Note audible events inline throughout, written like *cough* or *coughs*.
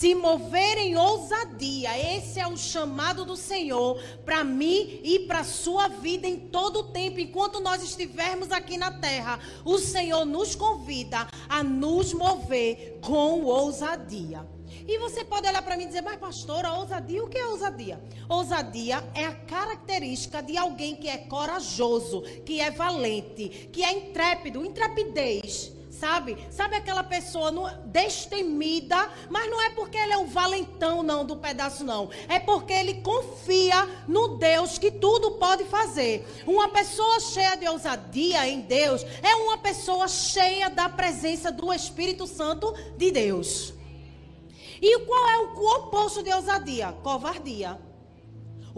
se mover em ousadia. Esse é o chamado do Senhor para mim e para sua vida em todo o tempo, enquanto nós estivermos aqui na terra. O Senhor nos convida a nos mover com ousadia. E você pode olhar para mim e dizer, mas pastora, ousadia, o que é ousadia? Ousadia é a característica de alguém que é corajoso, que é valente, que é intrépido, intrepidez Sabe? Sabe aquela pessoa no, destemida, mas não é porque ele é o valentão não do pedaço não. É porque ele confia no Deus que tudo pode fazer. Uma pessoa cheia de ousadia em Deus é uma pessoa cheia da presença do Espírito Santo de Deus. E qual é o oposto de ousadia? Covardia.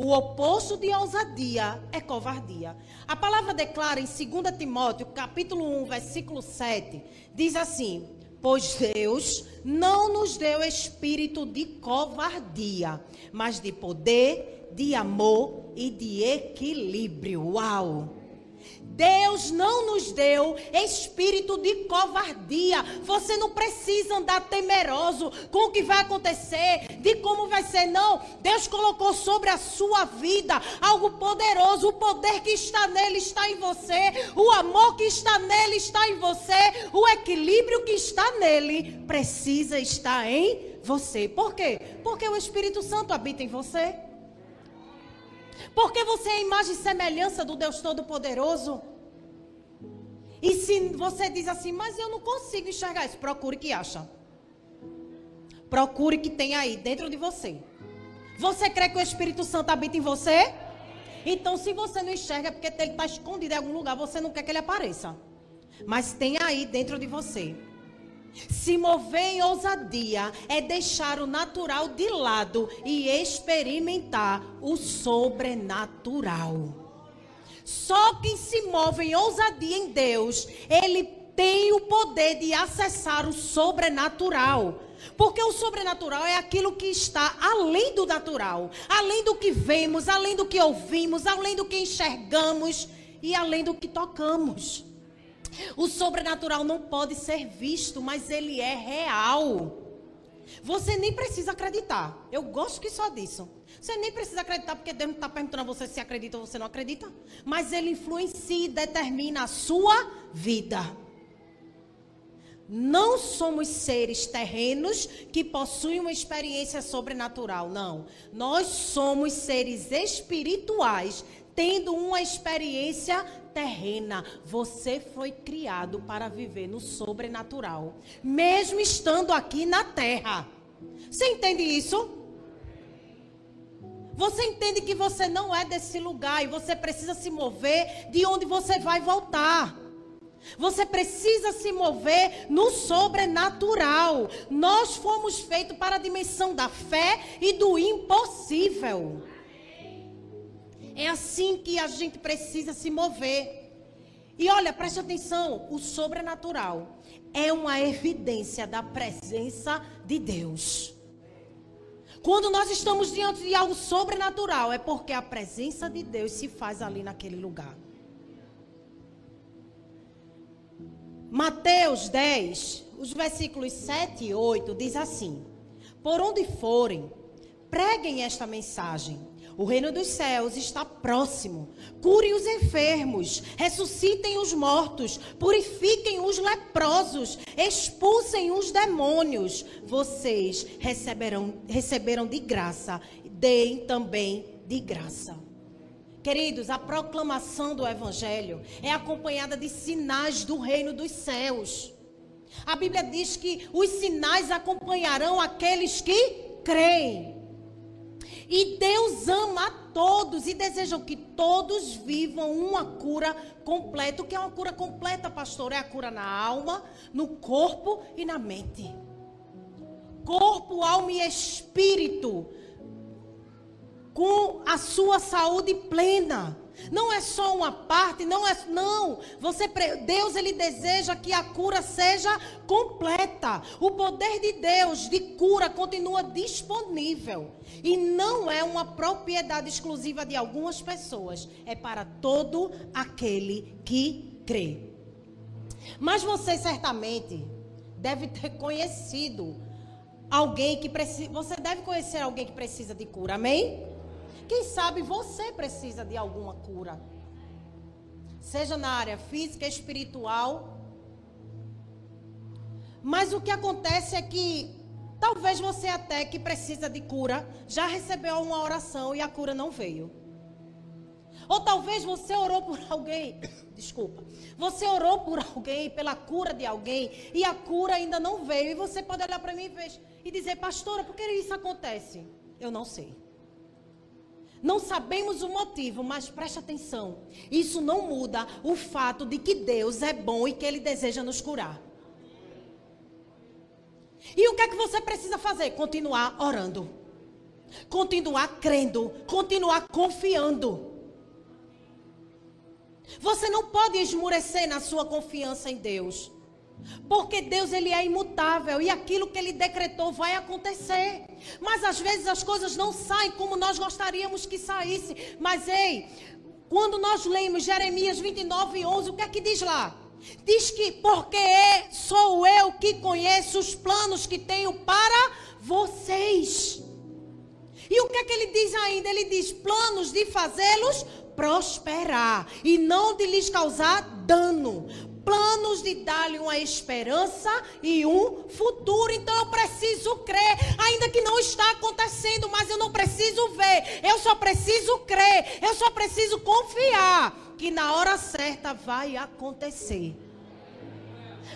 O oposto de ousadia é covardia. A palavra declara em 2 Timóteo, capítulo 1, versículo 7, diz assim: Pois Deus não nos deu espírito de covardia, mas de poder, de amor e de equilíbrio. Uau! Deus não nos deu espírito de covardia. Você não precisa andar temeroso com o que vai acontecer, de como vai ser. Não. Deus colocou sobre a sua vida algo poderoso. O poder que está nele está em você. O amor que está nele está em você. O equilíbrio que está nele precisa estar em você. Por quê? Porque o Espírito Santo habita em você. Porque você é a imagem e semelhança do Deus Todo-Poderoso. E se você diz assim, mas eu não consigo enxergar isso, procure que acha. Procure que tem aí dentro de você. Você crê que o Espírito Santo habita em você? Então, se você não enxerga, é porque ele está escondido em algum lugar, você não quer que ele apareça. Mas tem aí dentro de você. Se mover em ousadia é deixar o natural de lado e experimentar o sobrenatural. Só quem se move em ousadia em Deus, ele tem o poder de acessar o sobrenatural. Porque o sobrenatural é aquilo que está além do natural, além do que vemos, além do que ouvimos, além do que enxergamos e além do que tocamos. O sobrenatural não pode ser visto, mas ele é real. Você nem precisa acreditar. Eu gosto que só disso. Você nem precisa acreditar, porque Deus não está perguntando a você se acredita ou você não acredita. Mas Ele influencia e determina a sua vida. Não somos seres terrenos que possuem uma experiência sobrenatural, não. Nós somos seres espirituais tendo uma experiência terrena. Você foi criado para viver no sobrenatural, mesmo estando aqui na terra. Você entende isso? Você entende que você não é desse lugar e você precisa se mover de onde você vai voltar. Você precisa se mover no sobrenatural. Nós fomos feitos para a dimensão da fé e do impossível. É assim que a gente precisa se mover. E olha, preste atenção: o sobrenatural é uma evidência da presença de Deus. Quando nós estamos diante de algo sobrenatural, é porque a presença de Deus se faz ali naquele lugar. Mateus 10, os versículos 7 e 8 diz assim: Por onde forem, preguem esta mensagem. O reino dos céus está próximo. Curem os enfermos, ressuscitem os mortos, purifiquem os leprosos, expulsem os demônios. Vocês receberão, receberam de graça, deem também de graça. Queridos, a proclamação do evangelho é acompanhada de sinais do reino dos céus. A Bíblia diz que os sinais acompanharão aqueles que creem. E Deus ama a todos e deseja que todos vivam uma cura completa. O que é uma cura completa, pastor? É a cura na alma, no corpo e na mente. Corpo, alma e espírito. Com a sua saúde plena. Não é só uma parte, não é não. Você Deus ele deseja que a cura seja completa. O poder de Deus de cura continua disponível e não é uma propriedade exclusiva de algumas pessoas, é para todo aquele que crê. Mas você certamente deve ter conhecido alguém que precisa. Você deve conhecer alguém que precisa de cura, amém? Quem sabe você precisa de alguma cura. Seja na área física, espiritual. Mas o que acontece é que talvez você até que precisa de cura já recebeu uma oração e a cura não veio. Ou talvez você orou por alguém, *coughs* desculpa, você orou por alguém, pela cura de alguém, e a cura ainda não veio. E você pode olhar para mim e dizer, pastora, por que isso acontece? Eu não sei. Não sabemos o motivo, mas preste atenção. Isso não muda o fato de que Deus é bom e que Ele deseja nos curar. E o que é que você precisa fazer? Continuar orando. Continuar crendo. Continuar confiando. Você não pode esmurecer na sua confiança em Deus. Porque Deus ele é imutável e aquilo que ele decretou vai acontecer. Mas às vezes as coisas não saem como nós gostaríamos que saísse. Mas ei, quando nós lemos Jeremias 29, 11, o que é que diz lá? Diz que porque sou eu que conheço os planos que tenho para vocês. E o que é que ele diz ainda? Ele diz planos de fazê-los prosperar e não de lhes causar dano. Planos de dar-lhe uma esperança e um futuro. Então eu preciso crer, ainda que não está acontecendo, mas eu não preciso ver. Eu só preciso crer. Eu só preciso confiar que na hora certa vai acontecer.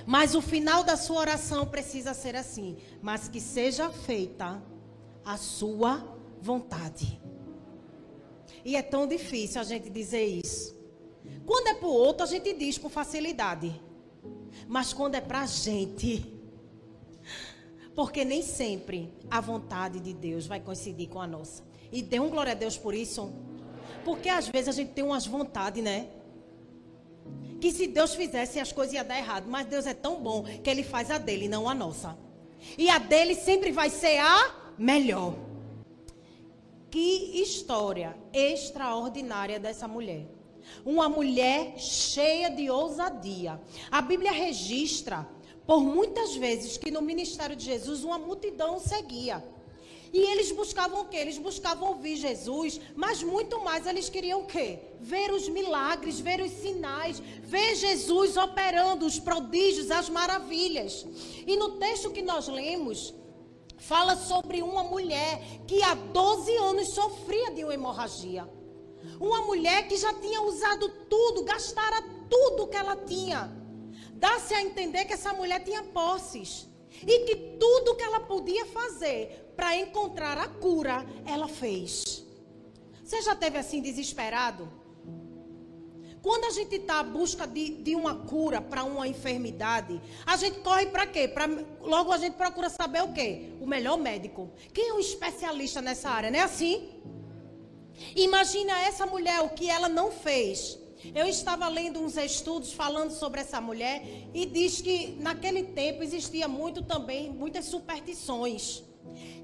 Mas o final da sua oração precisa ser assim: mas que seja feita a sua vontade. E é tão difícil a gente dizer isso. Quando é para o outro, a gente diz com facilidade. Mas quando é para a gente. Porque nem sempre a vontade de Deus vai coincidir com a nossa. E dê um glória a Deus por isso. Porque às vezes a gente tem umas vontades, né? Que se Deus fizesse as coisas iam dar errado. Mas Deus é tão bom que Ele faz a dele, não a nossa. E a dele sempre vai ser a melhor. Que história extraordinária dessa mulher. Uma mulher cheia de ousadia. A Bíblia registra por muitas vezes que no ministério de Jesus uma multidão seguia. E eles buscavam o quê? Eles buscavam ouvir Jesus, mas muito mais eles queriam o quê? Ver os milagres, ver os sinais, ver Jesus operando os prodígios, as maravilhas. E no texto que nós lemos, fala sobre uma mulher que há 12 anos sofria de uma hemorragia. Uma mulher que já tinha usado tudo, gastara tudo que ela tinha. Dá-se a entender que essa mulher tinha posses. E que tudo que ela podia fazer para encontrar a cura, ela fez. Você já teve assim desesperado? Quando a gente está à busca de, de uma cura para uma enfermidade, a gente corre para quê? Pra, logo a gente procura saber o quê? O melhor médico. Quem é um especialista nessa área? Não é assim? Imagina essa mulher, o que ela não fez. Eu estava lendo uns estudos falando sobre essa mulher e diz que naquele tempo existia muito também, muitas superstições.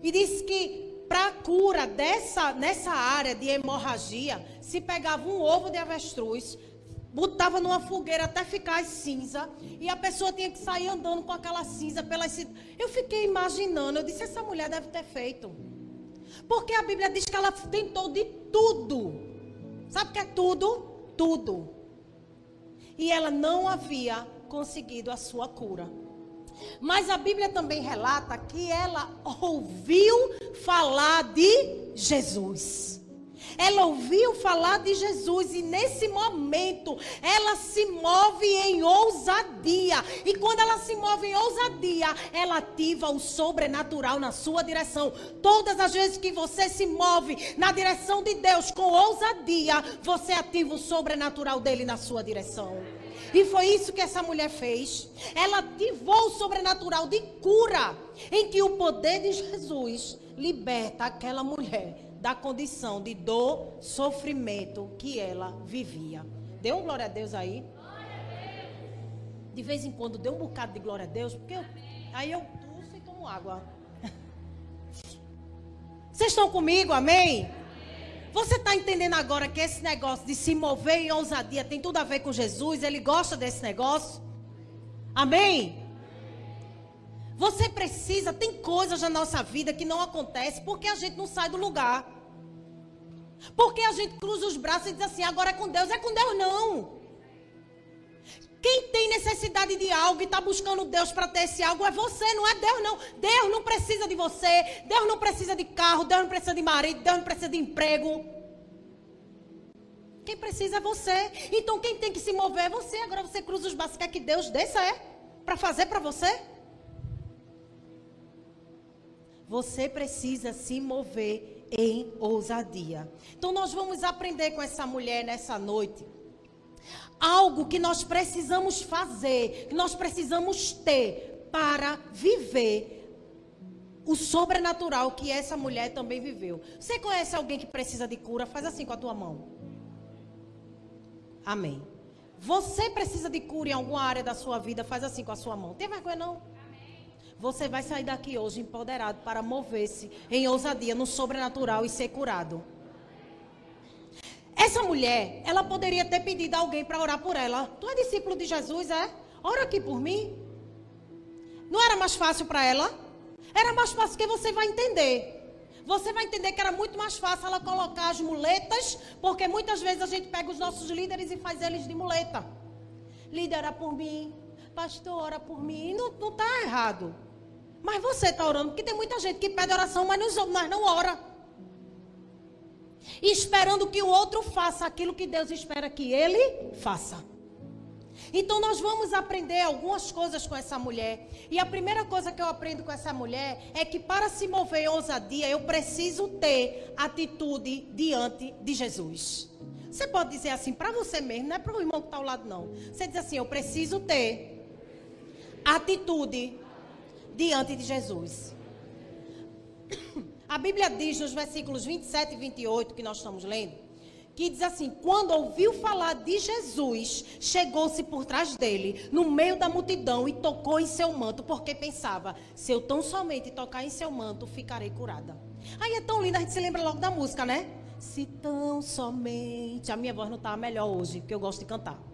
E diz que para cura dessa, nessa área de hemorragia, se pegava um ovo de avestruz, botava numa fogueira até ficar cinza e a pessoa tinha que sair andando com aquela cinza pelas eu fiquei imaginando eu disse essa mulher deve ter feito porque a Bíblia diz que ela tentou de tudo. Sabe o que é tudo? Tudo. E ela não havia conseguido a sua cura. Mas a Bíblia também relata que ela ouviu falar de Jesus ela ouviu falar de Jesus e nesse momento ela se move em ousadia. E quando ela se move em ousadia, ela ativa o sobrenatural na sua direção. Todas as vezes que você se move na direção de Deus com ousadia, você ativa o sobrenatural dele na sua direção. E foi isso que essa mulher fez. Ela ativou o sobrenatural de cura, em que o poder de Jesus liberta aquela mulher da condição de dor, sofrimento que ela vivia. Dê um glória a Deus aí. De vez em quando dê um bocado de glória a Deus, porque eu, aí eu tuço e tomo água. *laughs* Vocês estão comigo, amém? Você está entendendo agora que esse negócio de se mover em ousadia tem tudo a ver com Jesus? Ele gosta desse negócio? Amém? Você precisa, tem coisas na nossa vida que não acontece porque a gente não sai do lugar. Porque a gente cruza os braços e diz assim, agora é com Deus. É com Deus não. Quem tem necessidade de algo e está buscando Deus para ter esse algo é você, não é Deus não. Deus não precisa de você. Deus não precisa de carro. Deus não precisa de marido. Deus não precisa de emprego. Quem precisa é você. Então quem tem que se mover é você. Agora você cruza os braços. Quer que Deus desça é? Para fazer para você? Você precisa se mover em ousadia. Então nós vamos aprender com essa mulher nessa noite algo que nós precisamos fazer, que nós precisamos ter para viver o sobrenatural que essa mulher também viveu. Você conhece alguém que precisa de cura? Faz assim com a tua mão. Amém. Você precisa de cura em alguma área da sua vida? Faz assim com a sua mão. Tem vergonha não? Você vai sair daqui hoje empoderado para mover-se em ousadia no sobrenatural e ser curado. Essa mulher, ela poderia ter pedido a alguém para orar por ela. Tu é discípulo de Jesus, é? Ora aqui por mim. Não era mais fácil para ela? Era mais fácil que você vai entender. Você vai entender que era muito mais fácil ela colocar as muletas, porque muitas vezes a gente pega os nossos líderes e faz eles de muleta. Líder, ora por mim. Pastor, ora por mim. Não está errado. Mas você está orando, porque tem muita gente que pede oração, mas não, mas não ora esperando que o outro faça aquilo que Deus espera que ele faça. Então nós vamos aprender algumas coisas com essa mulher. E a primeira coisa que eu aprendo com essa mulher é que para se mover em ousadia, eu preciso ter atitude diante de Jesus. Você pode dizer assim para você mesmo, não é para o irmão que está ao lado, não. Você diz assim: eu preciso ter atitude diante de Jesus. A Bíblia diz nos versículos 27 e 28 que nós estamos lendo, que diz assim: quando ouviu falar de Jesus, chegou-se por trás dele, no meio da multidão, e tocou em seu manto, porque pensava: se eu tão somente tocar em seu manto, ficarei curada. Aí é tão lindo, a gente se lembra logo da música, né? Se tão somente. A minha voz não está melhor hoje, porque eu gosto de cantar.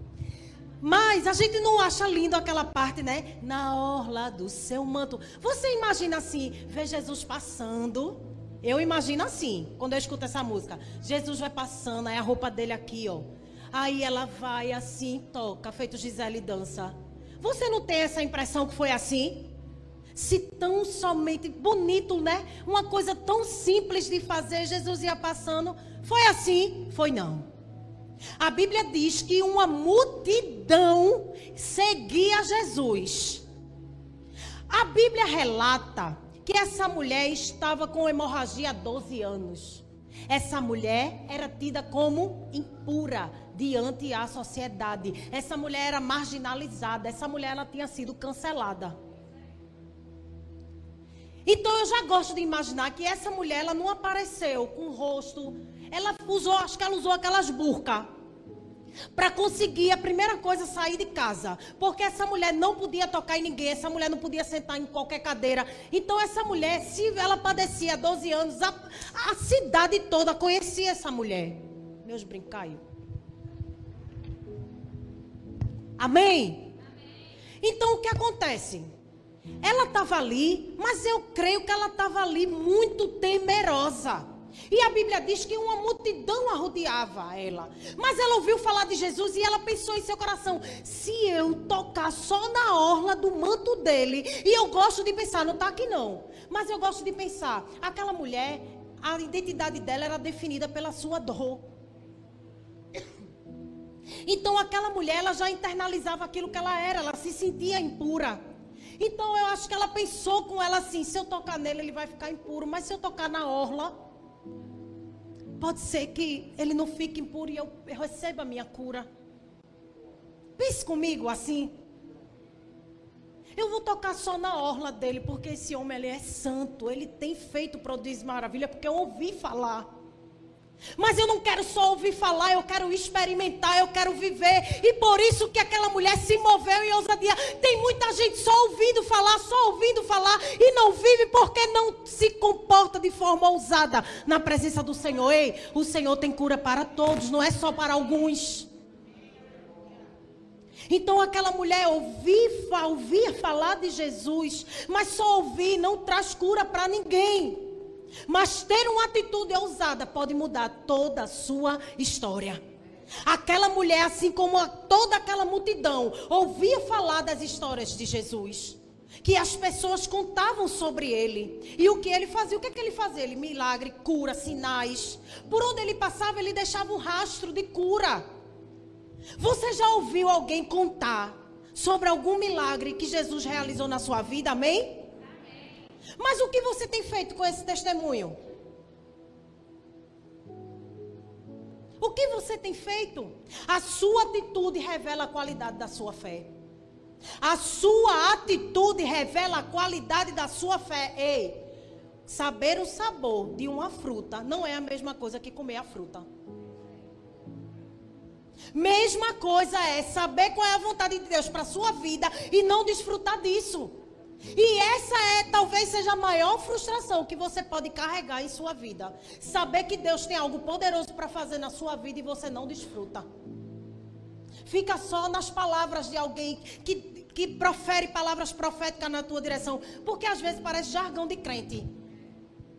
Mas a gente não acha lindo aquela parte, né? Na orla do seu manto. Você imagina assim, ver Jesus passando. Eu imagino assim, quando eu escuto essa música. Jesus vai passando, aí a roupa dele aqui, ó. Aí ela vai assim, toca, feito Gisele dança. Você não tem essa impressão que foi assim? Se tão somente bonito, né? Uma coisa tão simples de fazer, Jesus ia passando. Foi assim? Foi não. A Bíblia diz que uma multidão seguia Jesus. A Bíblia relata que essa mulher estava com hemorragia há 12 anos. Essa mulher era tida como impura diante da sociedade. Essa mulher era marginalizada. Essa mulher ela tinha sido cancelada. Então eu já gosto de imaginar que essa mulher ela não apareceu com o rosto ela usou, acho que ela usou aquelas burcas para conseguir a primeira coisa sair de casa, porque essa mulher não podia tocar em ninguém, essa mulher não podia sentar em qualquer cadeira. Então essa mulher, se ela padecia 12 anos, a, a cidade toda conhecia essa mulher. Meus brincaios. Amém? Então o que acontece? Ela estava ali, mas eu creio que ela estava ali muito temerosa. E a Bíblia diz que uma multidão arrodeava ela. Mas ela ouviu falar de Jesus e ela pensou em seu coração: se eu tocar só na orla do manto dele. E eu gosto de pensar, não está aqui não. Mas eu gosto de pensar: aquela mulher, a identidade dela era definida pela sua dor. *coughs* Então aquela mulher, ela já internalizava aquilo que ela era, ela se sentia impura. Então eu acho que ela pensou com ela assim: se eu tocar nele, ele vai ficar impuro. Mas se eu tocar na orla, Pode ser que ele não fique impuro e eu, receba a minha cura. Pense comigo assim. Eu vou tocar só na orla dele, porque esse homem ele é santo. Ele tem feito prodígio maravilha, porque eu ouvi falar. Mas eu não quero só ouvir falar, eu quero experimentar, eu quero viver. E por isso que aquela mulher se moveu em ousadia. Tem muita gente só ouvindo falar, só ouvindo falar e não vive porque não se comporta de forma ousada na presença do Senhor. Ei, o Senhor tem cura para todos, não é só para alguns. Então aquela mulher ouvir, ouvia falar de Jesus, mas só ouvir não traz cura para ninguém. Mas ter uma atitude ousada pode mudar toda a sua história. Aquela mulher, assim como toda aquela multidão, ouvia falar das histórias de Jesus. Que as pessoas contavam sobre ele. E o que ele fazia? O que, é que ele fazia? Ele milagre, cura, sinais. Por onde ele passava, ele deixava um rastro de cura. Você já ouviu alguém contar sobre algum milagre que Jesus realizou na sua vida? Amém? Mas o que você tem feito com esse testemunho? O que você tem feito? A sua atitude revela a qualidade da sua fé. A sua atitude revela a qualidade da sua fé. Ei, saber o sabor de uma fruta não é a mesma coisa que comer a fruta. Mesma coisa é saber qual é a vontade de Deus para a sua vida e não desfrutar disso. E essa é, talvez seja a maior frustração que você pode carregar em sua vida. Saber que Deus tem algo poderoso para fazer na sua vida e você não desfruta. Fica só nas palavras de alguém que, que profere palavras proféticas na tua direção. Porque às vezes parece jargão de crente.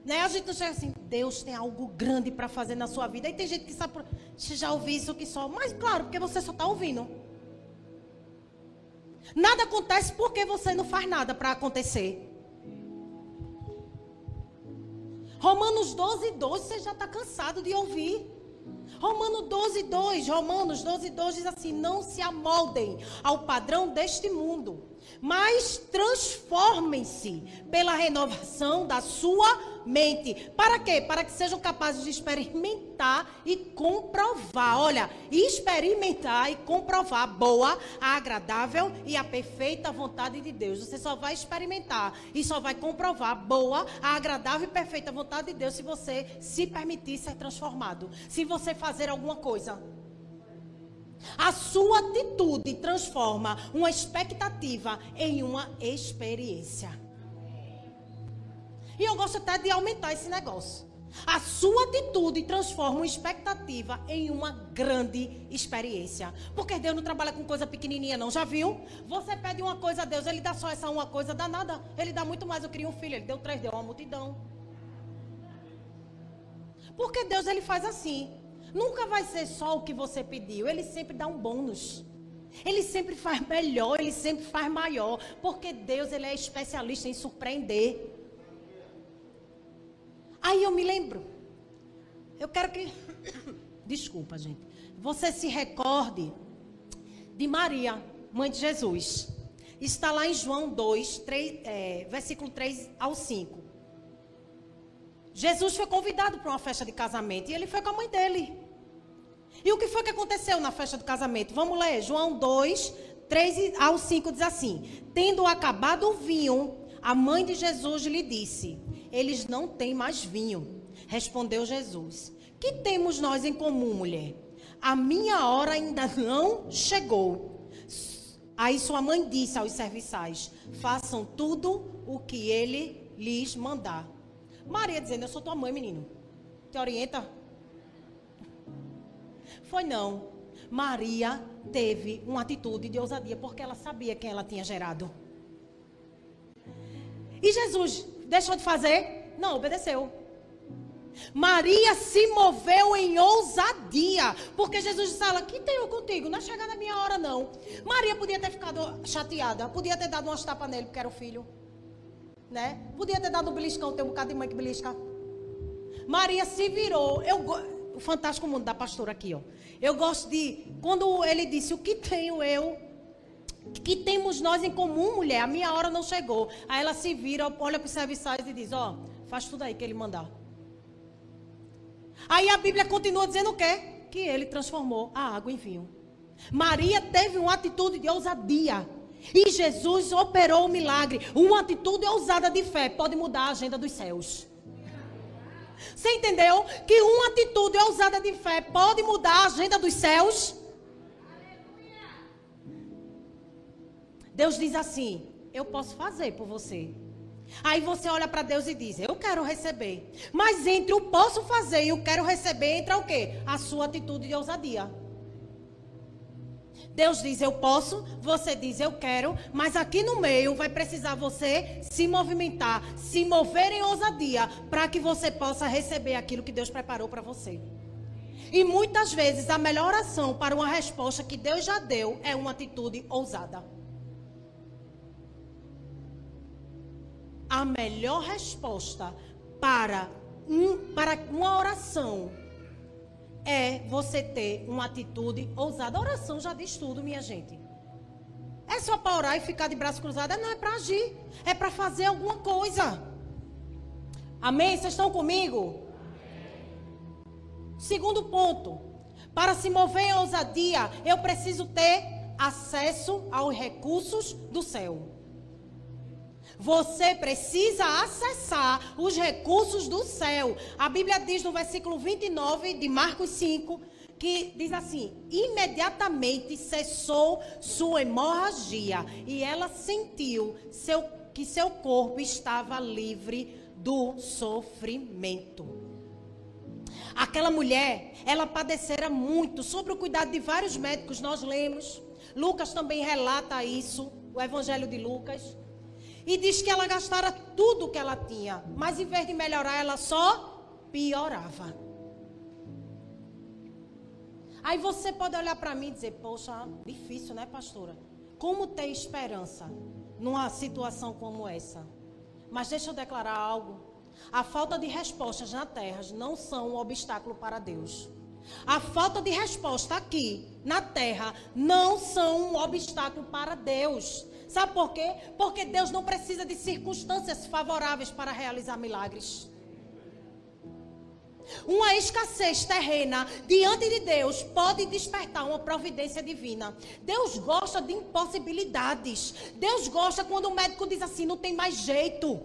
Né? A gente não chega assim, Deus tem algo grande para fazer na sua vida. E tem gente que sabe, você já ouviu isso que só. Mas claro, porque você só está ouvindo. Nada acontece porque você não faz nada para acontecer. Romanos 12, 12, você já está cansado de ouvir. Romanos 12, 2, Romanos 12, 2 diz assim: Não se amoldem ao padrão deste mundo, mas transformem-se pela renovação da sua mente. Para quê? Para que sejam capazes de experimentar e comprovar. Olha, experimentar e comprovar a boa, a agradável e a perfeita vontade de Deus. Você só vai experimentar e só vai comprovar a boa, a agradável e perfeita vontade de Deus se você se permitir ser transformado. Se você fazer alguma coisa. A sua atitude transforma uma expectativa em uma experiência. E eu gosto até de aumentar esse negócio. A sua atitude transforma uma expectativa em uma grande experiência. Porque Deus não trabalha com coisa pequenininha, não. Já viu? Você pede uma coisa a Deus, Ele dá só essa uma coisa, dá nada. Ele dá muito mais. Eu queria um filho, Ele deu três, deu uma multidão. Porque Deus, Ele faz assim. Nunca vai ser só o que você pediu. Ele sempre dá um bônus. Ele sempre faz melhor, ele sempre faz maior, porque Deus ele é especialista em surpreender. Aí eu me lembro. Eu quero que *coughs* desculpa, gente. Você se recorde de Maria, mãe de Jesus. Está lá em João 2, 3, é, versículo 3 ao 5. Jesus foi convidado para uma festa de casamento e ele foi com a mãe dele. E o que foi que aconteceu na festa do casamento? Vamos ler. João 2, 3 ao 5 diz assim: Tendo acabado o vinho, a mãe de Jesus lhe disse: Eles não têm mais vinho. Respondeu Jesus: Que temos nós em comum, mulher? A minha hora ainda não chegou. Aí sua mãe disse aos serviçais: Façam tudo o que ele lhes mandar. Maria dizendo: Eu sou tua mãe, menino. Te orienta? Foi não. Maria teve uma atitude de ousadia porque ela sabia quem ela tinha gerado. E Jesus deixou de fazer? Não, obedeceu. Maria se moveu em ousadia, porque Jesus disse: ela, que tenho contigo? Não é chegar na minha hora, não. Maria podia ter ficado chateada, podia ter dado umas tapas nele, porque era o filho né? Podia ter dado um beliscão, tem um bocado de mãe que belisca. Maria se virou. Eu, o fantástico mundo da pastora aqui, ó. Eu gosto de quando ele disse: "O que tenho eu? Que temos nós em comum, mulher? A minha hora não chegou." Aí ela se vira, olha para os serviçais e diz: "Ó, faz tudo aí que ele mandar." Aí a Bíblia continua dizendo o quê? Que ele transformou a água em vinho. Maria teve uma atitude de ousadia. E Jesus operou o milagre. Uma atitude ousada de fé pode mudar a agenda dos céus. Você entendeu? Que uma atitude ousada de fé pode mudar a agenda dos céus? Deus diz assim: Eu posso fazer por você. Aí você olha para Deus e diz: Eu quero receber. Mas entre o posso fazer e o quero receber, entra o quê? A sua atitude de ousadia. Deus diz eu posso, você diz eu quero, mas aqui no meio vai precisar você se movimentar, se mover em ousadia, para que você possa receber aquilo que Deus preparou para você. E muitas vezes a melhor ação para uma resposta que Deus já deu é uma atitude ousada. A melhor resposta para, um, para uma oração é você ter uma atitude ousada. A oração já diz tudo, minha gente. É só para orar e ficar de braço cruzado? Não, é para agir. É para fazer alguma coisa. Amém? Vocês estão comigo? Segundo ponto. Para se mover em ousadia, eu preciso ter acesso aos recursos do céu. Você precisa acessar os recursos do céu. A Bíblia diz no versículo 29 de Marcos 5 que diz assim: imediatamente cessou sua hemorragia e ela sentiu seu, que seu corpo estava livre do sofrimento. Aquela mulher, ela padecera muito sobre o cuidado de vários médicos, nós lemos. Lucas também relata isso, o Evangelho de Lucas. E diz que ela gastara tudo que ela tinha, mas em vez de melhorar, ela só piorava. Aí você pode olhar para mim e dizer: Poxa, difícil, né, pastora? Como ter esperança numa situação como essa? Mas deixa eu declarar algo. A falta de respostas na terra não são um obstáculo para Deus. A falta de resposta aqui na terra não são um obstáculo para Deus. Sabe por quê? Porque Deus não precisa de circunstâncias favoráveis para realizar milagres. Uma escassez terrena diante de Deus pode despertar uma providência divina. Deus gosta de impossibilidades. Deus gosta quando o médico diz assim: não tem mais jeito.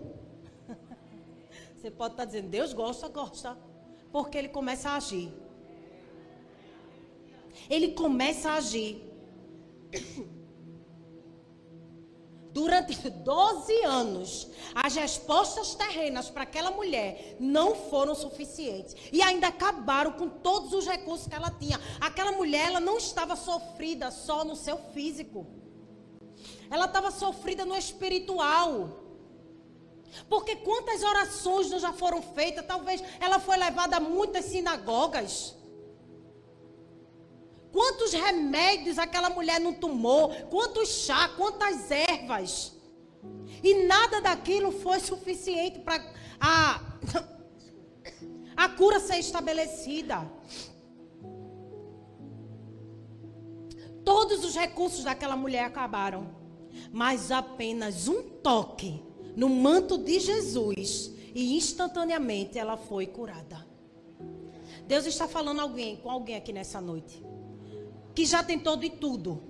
*laughs* Você pode estar dizendo: Deus gosta, gosta. Porque ele começa a agir. Ele começa a agir. Durante 12 anos, as respostas terrenas para aquela mulher não foram suficientes. E ainda acabaram com todos os recursos que ela tinha. Aquela mulher, ela não estava sofrida só no seu físico. Ela estava sofrida no espiritual. Porque quantas orações não já foram feitas? Talvez ela foi levada a muitas sinagogas. Quantos remédios aquela mulher não tomou? Quantos chá, quantas ervas? E nada daquilo foi suficiente para a, a cura ser estabelecida. Todos os recursos daquela mulher acabaram. Mas apenas um toque no manto de Jesus e instantaneamente ela foi curada. Deus está falando alguém, com alguém aqui nessa noite que já tentou de tudo,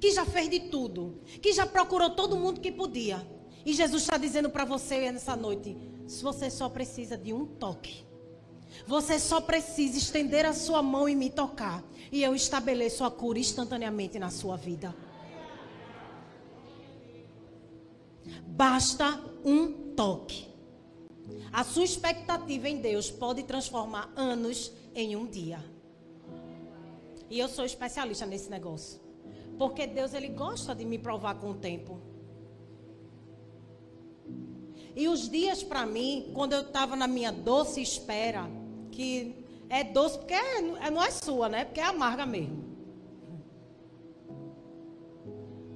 que já fez de tudo, que já procurou todo mundo que podia. E Jesus está dizendo para você nessa noite: você só precisa de um toque, você só precisa estender a sua mão e me tocar, e eu estabeleço a cura instantaneamente na sua vida. Basta um toque. A sua expectativa em Deus pode transformar anos em um dia. E eu sou especialista nesse negócio. Porque Deus ele gosta de me provar com o tempo. E os dias para mim, quando eu estava na minha doce espera, que é doce porque é, é, não é sua, né? Porque é amarga mesmo.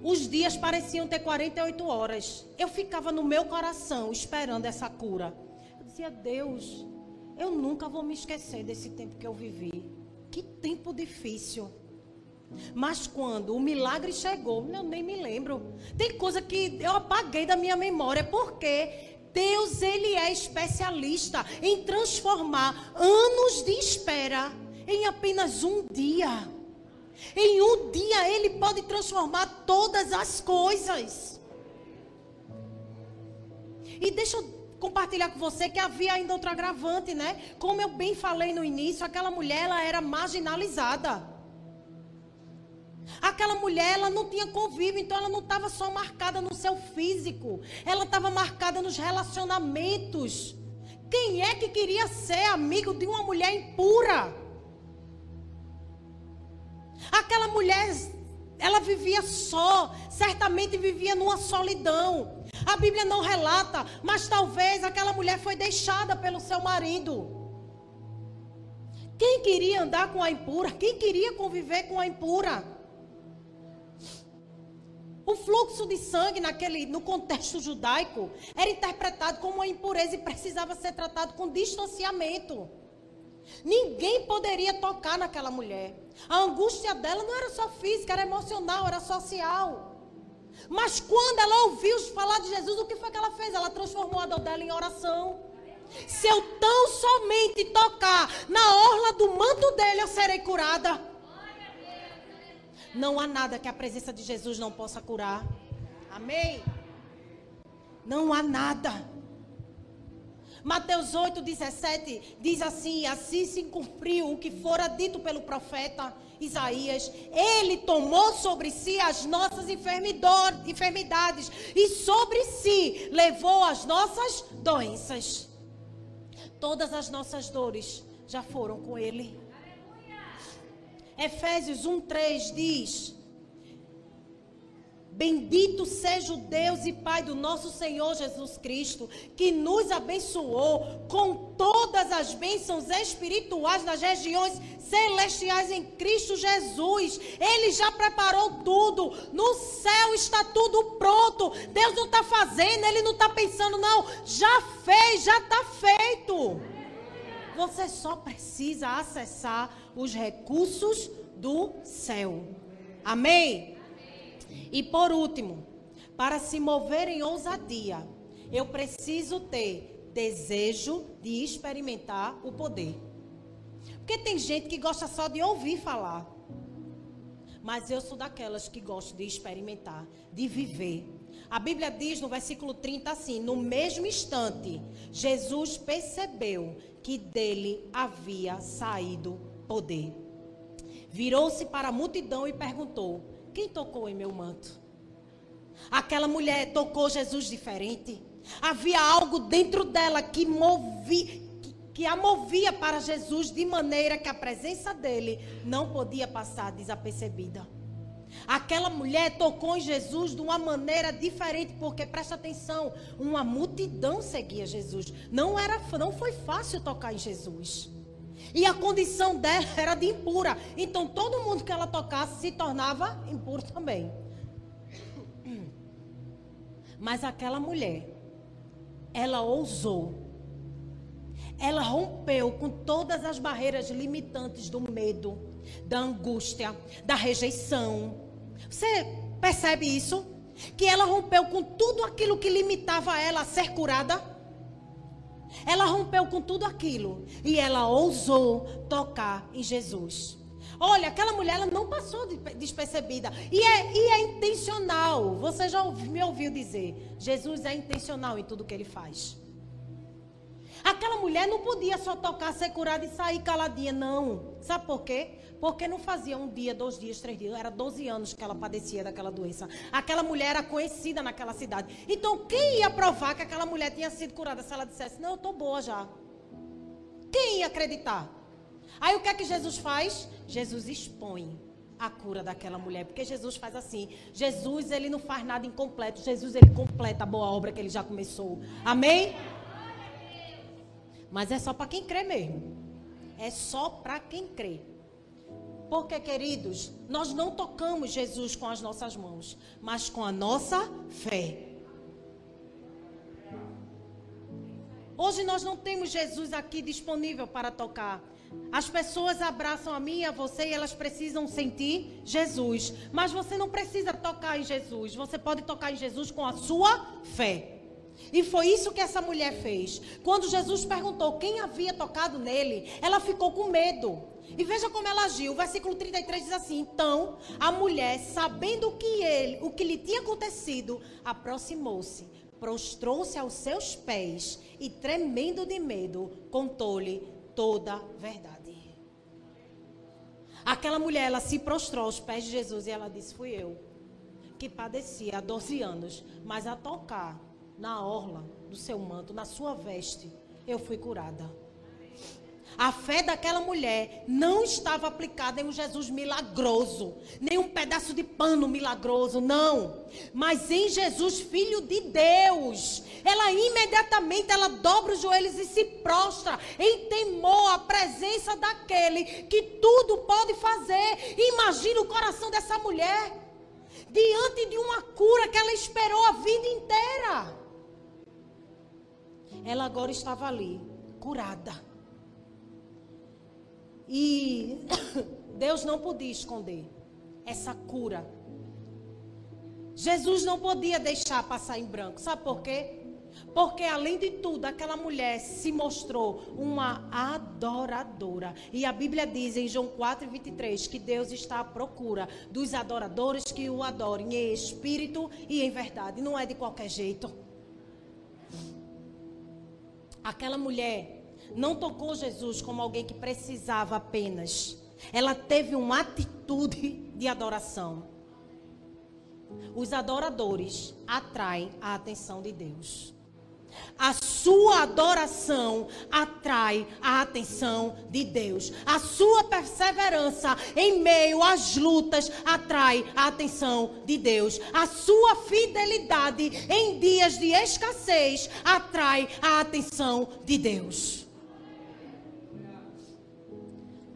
Os dias pareciam ter 48 horas. Eu ficava no meu coração esperando essa cura. Eu dizia, Deus, eu nunca vou me esquecer desse tempo que eu vivi. Que tempo difícil. Mas quando o milagre chegou, eu nem me lembro. Tem coisa que eu apaguei da minha memória, porque Deus ele é especialista em transformar anos de espera em apenas um dia. Em um dia ele pode transformar todas as coisas. E deixa eu compartilhar com você que havia ainda outro agravante, né? Como eu bem falei no início, aquela mulher ela era marginalizada. Aquela mulher, ela não tinha convívio, então ela não estava só marcada no seu físico, ela estava marcada nos relacionamentos. Quem é que queria ser amigo de uma mulher impura? Aquela mulher ela vivia só, certamente vivia numa solidão. A Bíblia não relata, mas talvez aquela mulher foi deixada pelo seu marido. Quem queria andar com a impura? Quem queria conviver com a impura? O fluxo de sangue naquele, no contexto judaico era interpretado como uma impureza e precisava ser tratado com distanciamento. Ninguém poderia tocar naquela mulher. A angústia dela não era só física, era emocional, era social. Mas quando ela ouviu falar de Jesus, o que foi que ela fez? Ela transformou a dor dela em oração. Se eu tão somente tocar na orla do manto dele, eu serei curada. Não há nada que a presença de Jesus não possa curar. Amém? Não há nada. Mateus 8, 17 diz assim: Assim se cumpriu o que fora dito pelo profeta Isaías. Ele tomou sobre si as nossas enfermidades e sobre si levou as nossas doenças. Todas as nossas dores já foram com ele. Efésios 1:3 diz: Bendito seja o Deus e Pai do nosso Senhor Jesus Cristo, que nos abençoou com todas as bênçãos espirituais nas regiões celestiais em Cristo Jesus. Ele já preparou tudo. No céu está tudo pronto. Deus não está fazendo, Ele não está pensando, não. Já fez, já está feito. Você só precisa acessar os recursos do céu. Amém? E por último, para se mover em ousadia, eu preciso ter desejo de experimentar o poder. Porque tem gente que gosta só de ouvir falar. Mas eu sou daquelas que gosto de experimentar, de viver. A Bíblia diz no versículo 30 assim: No mesmo instante, Jesus percebeu que dele havia saído poder. Virou-se para a multidão e perguntou: Quem tocou em meu manto? Aquela mulher tocou Jesus diferente. Havia algo dentro dela que movia, que, que a movia para Jesus de maneira que a presença dele não podia passar desapercebida. Aquela mulher tocou em Jesus de uma maneira diferente, porque presta atenção, uma multidão seguia Jesus. Não era, não foi fácil tocar em Jesus. E a condição dela era de impura. Então todo mundo que ela tocasse se tornava impuro também. Mas aquela mulher, ela ousou. Ela rompeu com todas as barreiras limitantes do medo, da angústia, da rejeição. Você percebe isso? Que ela rompeu com tudo aquilo que limitava ela a ser curada? Ela rompeu com tudo aquilo e ela ousou tocar em Jesus. Olha, aquela mulher ela não passou despercebida. E é, e é intencional. Você já me ouviu dizer: Jesus é intencional em tudo que ele faz. Aquela mulher não podia só tocar, ser curada e sair caladinha, não. Sabe por quê? Porque não fazia um dia, dois dias, três dias. Era 12 anos que ela padecia daquela doença. Aquela mulher era conhecida naquela cidade. Então, quem ia provar que aquela mulher tinha sido curada se ela dissesse, não, eu estou boa já? Quem ia acreditar? Aí o que é que Jesus faz? Jesus expõe a cura daquela mulher, porque Jesus faz assim. Jesus, ele não faz nada incompleto. Jesus, ele completa a boa obra que ele já começou. Amém? Mas é só para quem crê mesmo. É só para quem crê. Porque, queridos, nós não tocamos Jesus com as nossas mãos, mas com a nossa fé. Hoje nós não temos Jesus aqui disponível para tocar. As pessoas abraçam a mim e a você e elas precisam sentir Jesus. Mas você não precisa tocar em Jesus. Você pode tocar em Jesus com a sua fé. E foi isso que essa mulher fez. Quando Jesus perguntou quem havia tocado nele, ela ficou com medo. E veja como ela agiu. O versículo 33 diz assim: Então a mulher, sabendo o que ele, o que lhe tinha acontecido, aproximou-se, prostrou-se aos seus pés e, tremendo de medo, contou-lhe toda a verdade. Aquela mulher, ela se prostrou aos pés de Jesus e ela disse: Fui eu que padecia há 12 anos, mas a tocar na orla do seu manto, na sua veste, eu fui curada. A fé daquela mulher não estava aplicada em um Jesus milagroso, nem um pedaço de pano milagroso, não. Mas em Jesus, filho de Deus. Ela imediatamente ela dobra os joelhos e se prostra em temor à presença daquele que tudo pode fazer. Imagina o coração dessa mulher diante de uma cura que ela esperou a vida inteira. Ela agora estava ali, curada e *coughs* Deus não podia esconder essa cura. Jesus não podia deixar passar em branco. Sabe por quê? Porque além de tudo, aquela mulher se mostrou uma adoradora. E a Bíblia diz em João 4, 23 que Deus está à procura dos adoradores que o adorem em espírito e em verdade. Não é de qualquer jeito. Aquela mulher não tocou Jesus como alguém que precisava apenas. Ela teve uma atitude de adoração. Os adoradores atraem a atenção de Deus. A sua adoração atrai a atenção de Deus. A sua perseverança em meio às lutas atrai a atenção de Deus. A sua fidelidade em dias de escassez atrai a atenção de Deus.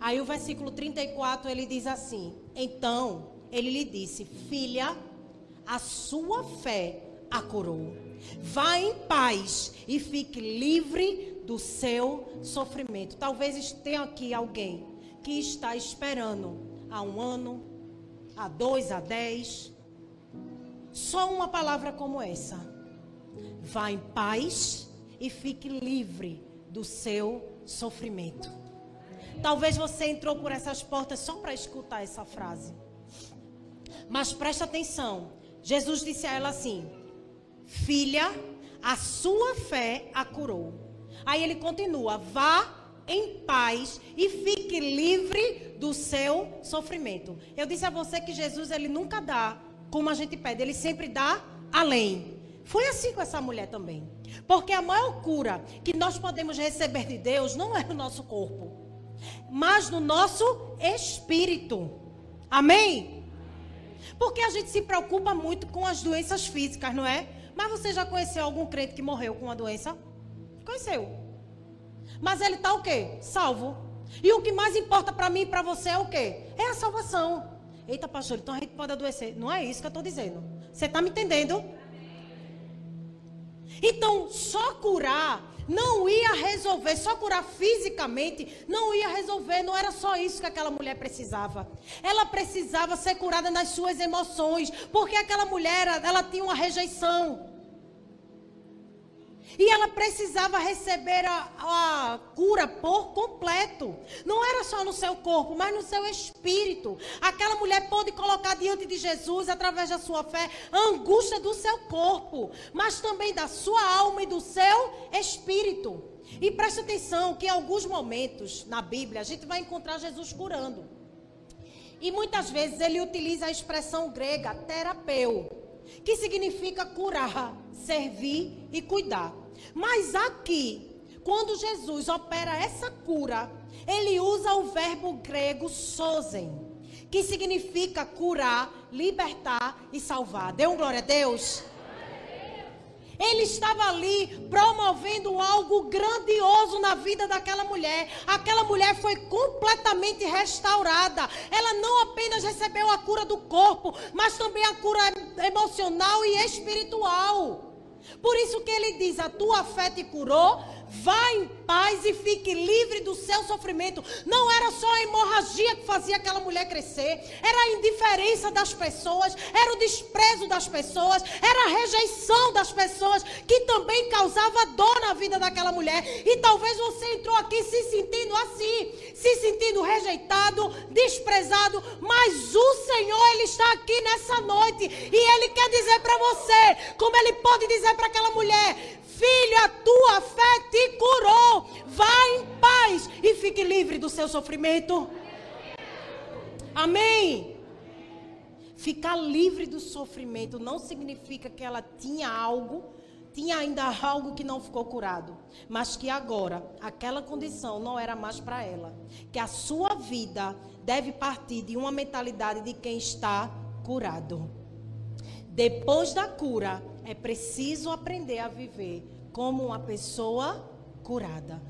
Aí o versículo 34 ele diz assim: Então ele lhe disse: Filha, a sua fé a curou. Vá em paz e fique livre do seu sofrimento. Talvez tenha aqui alguém que está esperando há um ano, há dois, há dez. Só uma palavra como essa. Vá em paz e fique livre do seu sofrimento. Talvez você entrou por essas portas só para escutar essa frase. Mas presta atenção. Jesus disse a ela assim: Filha, a sua fé a curou. Aí ele continua: Vá em paz e fique livre do seu sofrimento. Eu disse a você que Jesus ele nunca dá como a gente pede, ele sempre dá além. Foi assim com essa mulher também. Porque a maior cura que nós podemos receber de Deus não é o nosso corpo mas no nosso espírito. Amém? Porque a gente se preocupa muito com as doenças físicas, não é? Mas você já conheceu algum crente que morreu com uma doença? Conheceu. Mas ele está o quê? Salvo. E o que mais importa para mim e para você é o quê? É a salvação. Eita, pastor, então a gente pode adoecer. Não é isso que eu estou dizendo. Você está me entendendo? Então, só curar não ia resolver, só curar fisicamente, não ia resolver, não era só isso que aquela mulher precisava. Ela precisava ser curada nas suas emoções, porque aquela mulher, ela tinha uma rejeição. E ela precisava receber a, a, cura por completo. Não era só no seu corpo, mas no seu espírito. Aquela mulher pôde colocar diante de Jesus, através da sua fé, a angústia do seu corpo, mas também da sua alma e do seu espírito. E preste atenção que em alguns momentos na Bíblia a gente vai encontrar Jesus curando. E muitas vezes ele utiliza a expressão grega terapeu, que significa curar, servir e cuidar. Mas aqui, quando Jesus opera essa cura, ele usa o verbo grego sozen, que significa curar, libertar e salvar. Dê um glória a Deus. Ele estava ali promovendo algo grandioso na vida daquela mulher. Aquela mulher foi completamente restaurada. Ela não apenas recebeu a cura do corpo, mas também a cura emocional e espiritual. Por isso que ele diz: a tua fé te curou, vá em paz e fique livre do seu sofrimento. Não era só a hemorragia que fazia aquela mulher crescer, era a indiferença das pessoas, era o desprezo das pessoas, era a rejeição das pessoas que também causava dor na vida daquela mulher. E talvez você entrou aqui se sentindo assim, se sentindo rejeitado, desprezado, mas o Senhor ele está aqui nessa noite e ele quer dizer para você, como ele pode dizer para aquela mulher: Filho, a tua fé te curou. Vá em paz e fique livre do seu sofrimento. Amém. Ficar livre do sofrimento não significa que ela tinha algo, tinha ainda algo que não ficou curado, mas que agora aquela condição não era mais para ela. Que a sua vida deve partir de uma mentalidade de quem está curado. Depois da cura, é preciso aprender a viver como uma pessoa curada,